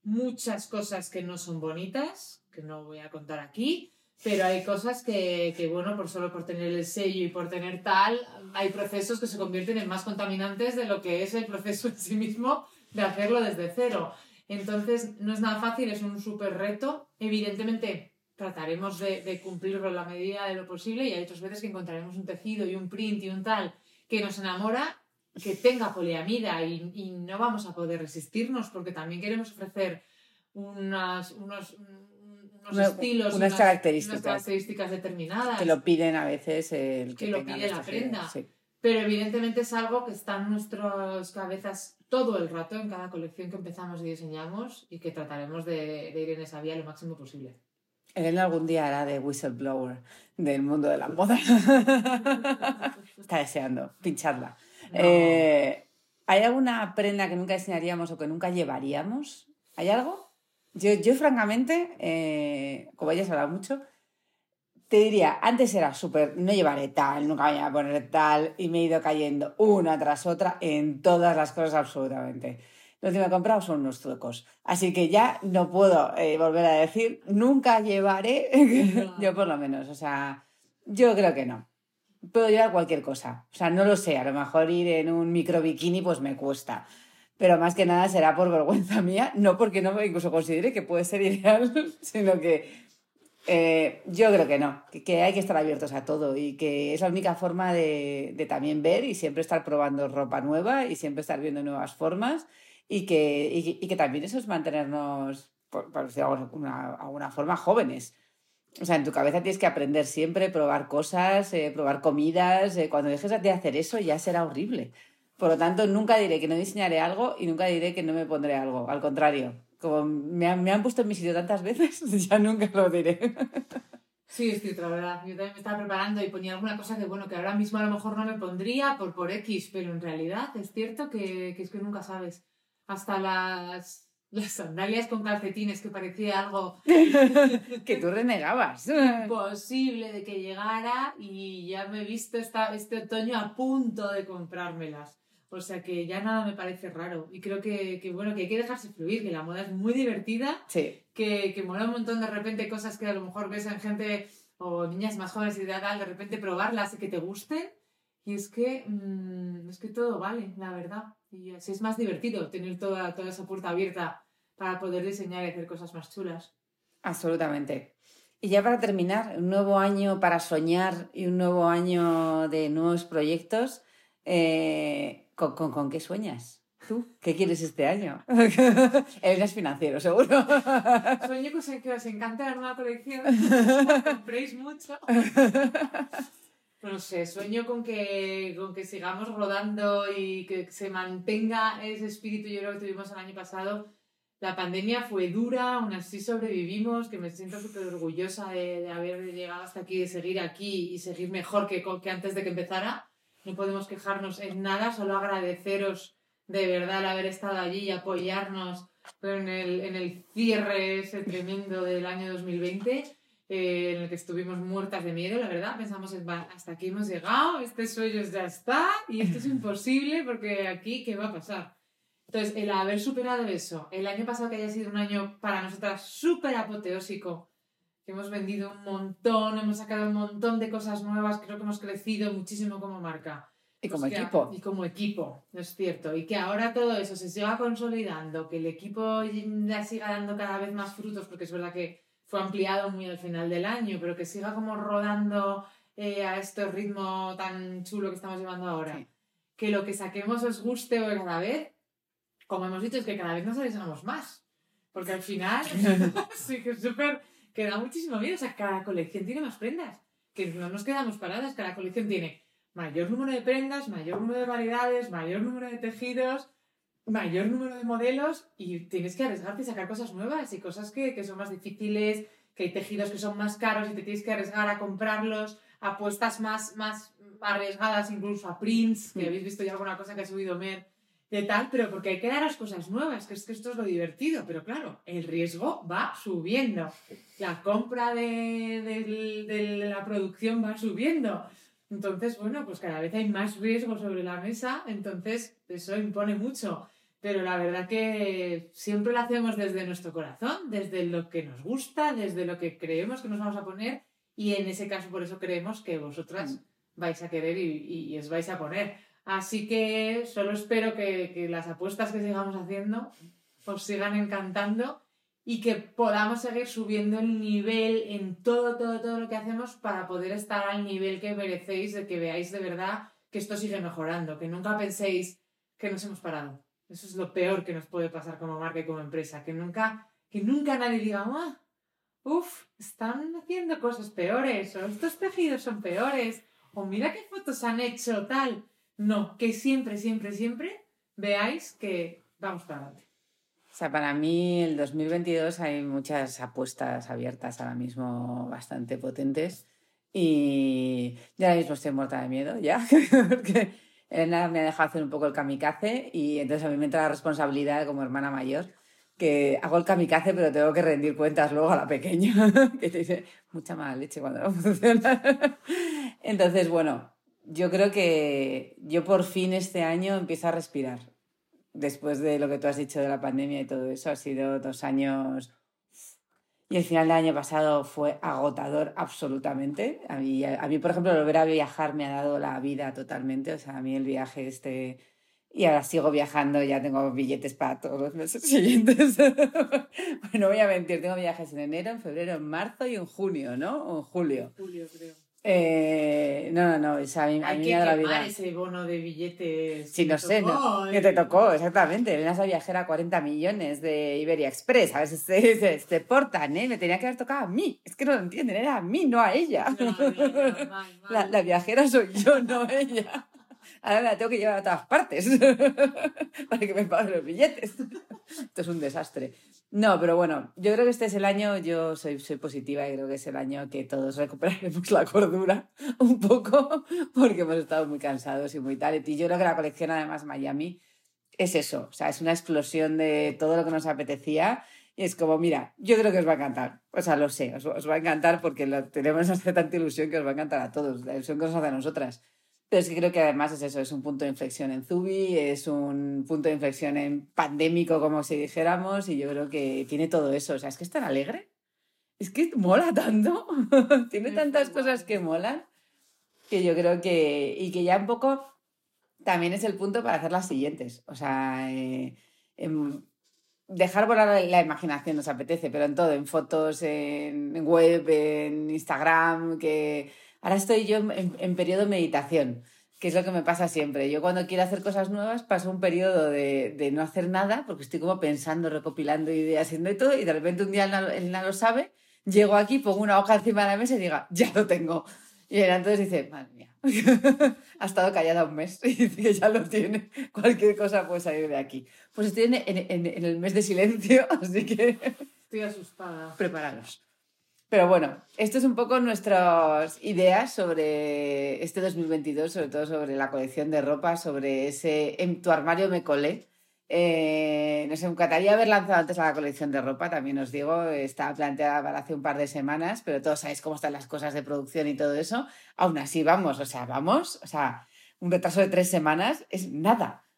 muchas cosas que no son bonitas, que no voy a contar aquí. pero hay cosas que, que, bueno, por solo por tener el sello y por tener tal, hay procesos que se convierten en más contaminantes de lo que es el proceso en sí mismo de hacerlo desde cero. Entonces, no es nada fácil, es un súper reto. Evidentemente, trataremos de, de, cumplirlo en la medida de lo posible y hay otras veces que encontraremos un tejido y un print y un tal que nos enamora, que tenga poliamida y, y no vamos a poder resistirnos porque también queremos ofrecer unas, unos, unos estilos, unas, características. unas, características, determinadas. Que lo piden a veces el que, que lo pide la prenda. Pero evidentemente es algo que está en nuestras cabezas todo el rato en cada colección que empezamos y diseñamos y que trataremos de, de ir en esa vía lo máximo posible. Elena algún día hará de whistleblower del mundo de la moda. Está deseando pincharla. No. Eh, ¿Hay alguna prenda que nunca diseñaríamos o que nunca llevaríamos? ¿Hay algo? Yo, yo francamente, eh, como ya se hablado mucho, te diría, antes era súper, no llevaré tal, nunca voy a poner tal, y me he ido cayendo una tras otra en todas las cosas absolutamente. Lo que me he comprado son unos trucos. Así que ya no puedo eh, volver a decir, nunca llevaré, no. yo por lo menos, o sea, yo creo que no. Puedo llevar cualquier cosa, o sea, no lo sé, a lo mejor ir en un micro bikini pues me cuesta, pero más que nada será por vergüenza mía, no porque no me incluso considere que puede ser ideal, sino que eh, yo creo que no, que, que, hay que estar abiertos a todo y que es la única forma de, de, también ver y siempre estar probando ropa nueva y siempre estar viendo nuevas formas y que, y, y que también eso es mantenernos, por, por decirlo de alguna, alguna forma, jóvenes. O sea, en tu cabeza tienes que aprender siempre, probar cosas, eh, probar comidas. Eh, cuando dejes de hacer eso ya será horrible. Por lo tanto, nunca diré que no diseñaré algo y nunca diré que no me pondré algo. Al contrario, como me han, me han puesto en mi sitio tantas veces, ya nunca lo diré. Sí, estoy la verdad. Yo también me estaba preparando y ponía alguna cosa que, bueno, que ahora mismo a lo mejor no me pondría por, por X, pero en realidad es cierto que, que es que nunca sabes. Hasta las, las sandalias con calcetines, que parecía algo... que tú renegabas. Imposible de que llegara y ya me he visto esta, este otoño a punto de comprármelas. O sea que ya nada me parece raro. Y creo que, que, bueno, que hay que dejarse fluir, que la moda es muy divertida, sí. que, que mola un montón de repente cosas que a lo mejor ves en gente o niñas más jóvenes y de tal, de repente probarlas y que te gusten. Y es que, mmm, es que todo vale, la verdad. Y así es más divertido tener toda, toda esa puerta abierta para poder diseñar y hacer cosas más chulas. Absolutamente. Y ya para terminar, un nuevo año para soñar y un nuevo año de nuevos proyectos. Eh, ¿Con, con, con qué sueñas? ¿Tú? ¿Qué quieres este año? Eres financiero, seguro. Sueño que os encante la nueva colección, compréis mucho. No sé, sueño con que, con que sigamos rodando y que se mantenga ese espíritu yo creo que tuvimos el año pasado. La pandemia fue dura, aún así sobrevivimos, que me siento súper orgullosa de, de, haber llegado hasta aquí, de seguir aquí y seguir mejor que, que antes de que empezara no podemos quejarnos en nada, solo agradeceros de verdad el haber estado allí y apoyarnos en el, en el cierre ese tremendo del año 2020, eh, en el que estuvimos muertas de miedo, la verdad. Pensamos, hasta aquí hemos llegado, este sueño ya está y esto es imposible porque aquí, ¿qué va a pasar? Entonces, el haber superado eso, el año pasado que haya sido un año para nosotras súper apoteósico, hemos vendido un montón, hemos sacado un montón de cosas nuevas, creo que hemos crecido muchísimo como marca. Y como pues equipo. Que, y como equipo, es cierto. Y que ahora todo eso se siga consolidando, que el equipo ya siga dando cada vez más frutos, porque es verdad que fue ampliado muy al final del año, pero que siga como rodando eh, a este ritmo tan chulo que estamos llevando ahora. Sí. Que lo que saquemos os guste cada vez, como hemos dicho, es que cada vez nos arriesgamos más. Porque al final, sí que es súper que da muchísimo miedo. O sea, cada colección tiene más prendas. Que no nos quedamos paradas. Cada colección tiene mayor número de prendas, mayor número de variedades, mayor número de tejidos, mayor número de modelos y tienes que arriesgarte y sacar cosas nuevas y cosas que, que son más difíciles, que hay tejidos que son más caros y te tienes que arriesgar a comprarlos, apuestas más, más arriesgadas incluso a prints, que habéis visto ya alguna cosa que ha subido Mer de tal, pero porque hay que dar las cosas nuevas, que es que esto es lo divertido, pero claro, el riesgo va subiendo, la compra de, de, de, la producción va subiendo. Entonces, bueno, pues cada vez hay más riesgo sobre la mesa, entonces eso impone mucho. Pero la verdad que siempre lo hacemos desde nuestro corazón, desde lo que nos gusta, desde lo que creemos que nos vamos a poner y en ese caso por eso creemos que vosotras Mm. vais a querer y, y- y os vais a poner. Así que solo espero que, que las apuestas que sigamos haciendo os sigan encantando y que podamos seguir subiendo el nivel en todo, todo, todo lo que hacemos para poder estar al nivel que merecéis, de que veáis de verdad que esto sigue mejorando, que nunca penséis que nos hemos parado. Eso es lo peor que nos puede pasar como marca y como empresa, que nunca, que nunca nadie diga, ah, uff, están haciendo cosas peores, o estos tejidos son peores, o mira qué fotos han hecho, tal. No, que siempre, siempre, siempre veáis que vamos para adelante. O sea, para mí el 2022 hay muchas apuestas abiertas ahora mismo bastante potentes y ahora mismo estoy muerta de miedo ya, Elena me ha dejado hacer un poco el kamikaze y entonces a mí me entra la responsabilidad como hermana mayor que hago el kamikaze pero tengo que rendir cuentas luego a la pequeña que te dice mucha mala leche cuando no funciona. Entonces, bueno, yo creo que yo por fin este año empiezo a respirar después de lo que tú has dicho de la pandemia y todo eso, ha sido dos años. Y el final del año pasado fue agotador absolutamente. A mí, a mí, por ejemplo, volver a viajar me ha dado la vida totalmente. O sea, a mí el viaje este... Y ahora sigo viajando, ya tengo billetes para todos los meses siguientes. bueno, voy a mentir, tengo viajes en enero, en febrero, en marzo y en junio, ¿no? O en julio. Julio, creo. Eh, no, no, no, o sea, a mí, a Hay mí que me la vida. ese bono de billetes. Sí, no te sé, tocó, no, ¿eh? que te tocó, exactamente. Elena es la viajera 40 millones de Iberia Express. A veces se, se, se portan, ¿eh? Me tenía que haber tocado a mí. Es que no lo entienden, era a mí, no a ella. No, no, no, mal, mal. La, la viajera soy yo, no ella. Ahora la tengo que llevar a todas partes para que me paguen los billetes. Esto es un desastre. No, pero bueno, yo creo que este es el año, yo soy, soy positiva y creo que es el año que todos recuperaremos la cordura un poco porque hemos estado muy cansados y muy tal. Y yo creo que la colección además Miami es eso, o sea, es una explosión de todo lo que nos apetecía y es como, mira, yo creo que os va a encantar. O sea, lo sé, os, va a encantar porque lo, tenemos hace tanta ilusión que os va a encantar a todos, la ilusión que nos hace a nosotras. Pero es que creo que además es eso, es un punto de inflexión en Zubi, es un punto de inflexión en pandémico, como si dijéramos, y yo creo que tiene todo eso. O sea, es que es tan alegre, es que mola tanto, tiene tantas cosas que molan, que yo creo que, y que ya un poco también es el punto para hacer las siguientes. O sea, eh, em, dejar volar la, imaginación nos apetece, pero en todo, en fotos, en web, en Instagram, que ahora estoy yo en, en- periodo de meditación, que es lo que me pasa siempre. Yo cuando quiero hacer cosas nuevas paso un periodo de, de no hacer nada, porque estoy como pensando, recopilando ideas, haciendo todo, y de repente un día Elena, Elena lo sabe, llego aquí, pongo una hoja encima de la mesa y diga, ya lo tengo. Y Elena entonces dice, madre mía, ha estado callada un mes y dice que ya lo tiene. Cualquier cosa puede salir de aquí. Pues estoy en, en- en- en el mes de silencio, así que Estoy asustada. prepararos. Pero bueno, esto es un poco nuestras ideas sobre este 2022, sobre todo sobre la colección de ropa, sobre ese en tu armario me colé. Eh, nos encantaría haber lanzado antes la colección de ropa, también os digo, estaba planteada para hace un par de semanas, pero todos sabéis cómo están las cosas de producción y todo eso. Aún así, vamos, o sea, vamos, o sea, un retraso de tres semanas es nada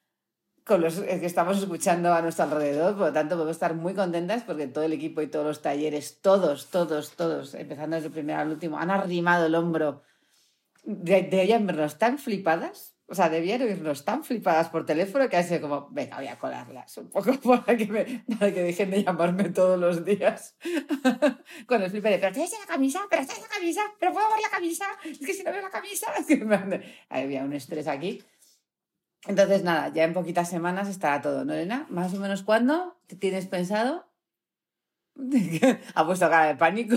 con los que estamos escuchando a nuestro alrededor, por lo tanto podemos estar muy contentas porque todo el equipo y todos los talleres, todos, todos, todos, empezando desde el primero al último, han arrimado el hombro. De- Deberían vernos tan flipadas, o sea, debían oírnos tan flipadas por teléfono que ha sido como, venga, voy a colarlas un poco para que, me, para que dejen de llamarme todos los días. Con el flip de, pero tienes la camisa, pero tienes la camisa, pero puedo ver la camisa, es que si no veo la camisa, es que me había un estrés aquí. Entonces, nada, ya en poquitas semanas estará todo, ¿no, Elena? ¿Más o menos cuándo? ¿Qué tienes pensado? ha puesto cara de pánico.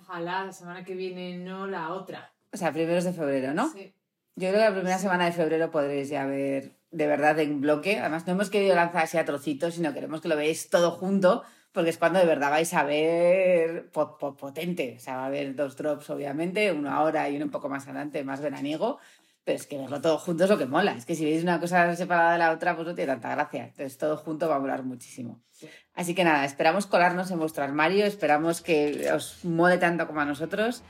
Ojalá la semana que viene, no la otra. o sea, primeros de febrero, ¿no? Sí. Yo creo que la primera semana de febrero podréis ya ver de verdad en bloque. Además, no hemos querido lanzar así a trocitos, sino queremos que lo veáis todo junto, porque es cuando de verdad vais a ver po- po- potente. O sea, va a haber dos drops, obviamente, uno ahora y uno un poco más adelante, más veraniego. Pero es que verlo todo junto es lo que mola. Es que si veis una cosa separada de la otra, pues no tiene tanta gracia. Entonces, todo junto va a molar muchísimo. Sí. Así que nada, esperamos colarnos en vuestro armario, esperamos que os mole tanto como a nosotros.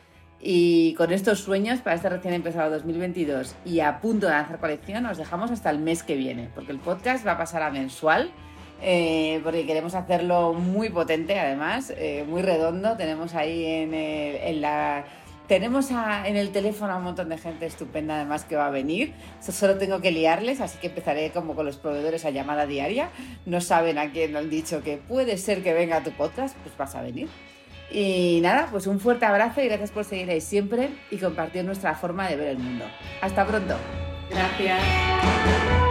Y con estos sueños para este recién empezado 2022 y a punto de lanzar colección, os dejamos hasta el mes que viene, porque el podcast va a pasar a mensual. eh, porque queremos hacerlo muy potente, además, eh, muy redondo. Tenemos ahí en, en la tenemos en el teléfono a un montón de gente estupenda además que va a venir. Solo tengo que liarles, así que empezaré como con los proveedores a llamada diaria. No saben a quién han dicho que puede ser que venga tu podcast, pues vas a venir. Y nada, pues un fuerte abrazo y gracias por seguir ahí siempre y compartir nuestra forma de ver el mundo. Hasta pronto. Gracias.